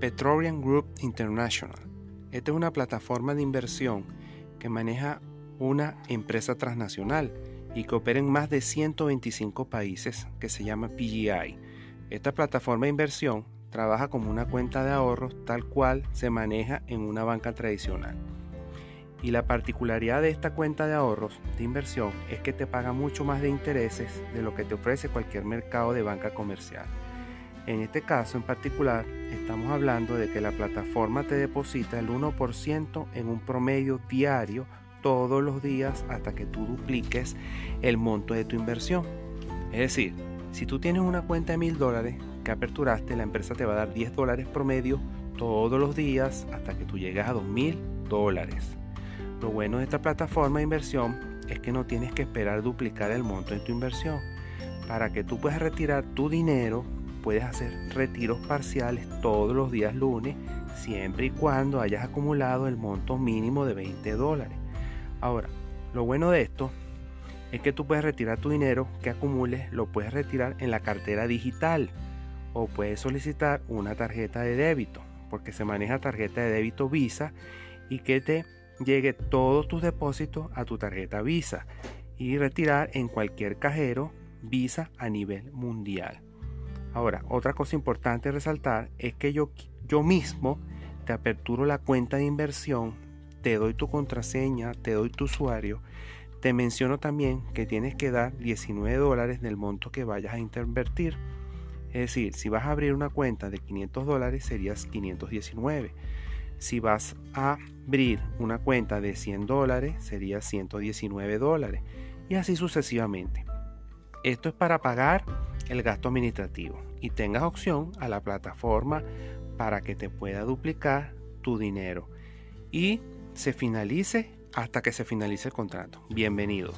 Petroleum Group International. Esta es una plataforma de inversión que maneja una empresa transnacional y que opera en más de 125 países que se llama PGI. Esta plataforma de inversión trabaja como una cuenta de ahorros tal cual se maneja en una banca tradicional. Y la particularidad de esta cuenta de ahorros de inversión es que te paga mucho más de intereses de lo que te ofrece cualquier mercado de banca comercial. En este caso en particular, estamos hablando de que la plataforma te deposita el 1% en un promedio diario todos los días hasta que tú dupliques el monto de tu inversión. Es decir, si tú tienes una cuenta de mil dólares que aperturaste, la empresa te va a dar 10 dólares promedio todos los días hasta que tú llegas a 2 mil dólares. Lo bueno de esta plataforma de inversión es que no tienes que esperar duplicar el monto de tu inversión. Para que tú puedas retirar tu dinero puedes hacer retiros parciales todos los días lunes, siempre y cuando hayas acumulado el monto mínimo de 20 dólares. Ahora, lo bueno de esto es que tú puedes retirar tu dinero que acumules, lo puedes retirar en la cartera digital o puedes solicitar una tarjeta de débito, porque se maneja tarjeta de débito Visa y que te llegue todos tus depósitos a tu tarjeta Visa y retirar en cualquier cajero Visa a nivel mundial. Ahora, otra cosa importante resaltar es que yo, yo mismo te aperturo la cuenta de inversión, te doy tu contraseña, te doy tu usuario, te menciono también que tienes que dar 19 dólares del monto que vayas a invertir. Es decir, si vas a abrir una cuenta de 500 dólares serías 519. Si vas a abrir una cuenta de 100 dólares sería 119 dólares. Y así sucesivamente. Esto es para pagar el gasto administrativo y tengas opción a la plataforma para que te pueda duplicar tu dinero y se finalice hasta que se finalice el contrato. Bienvenido.